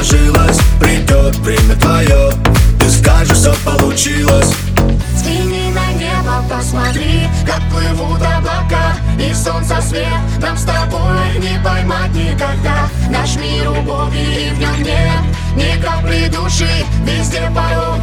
сложилось. Придет время твое Ты скажешь, все получилось. Взгляни на небо, посмотри Как плывут облака И солнце свет Нам с тобой не поймать никогда. Наш мир убогий и в нем нет Ни капли души Везде порог.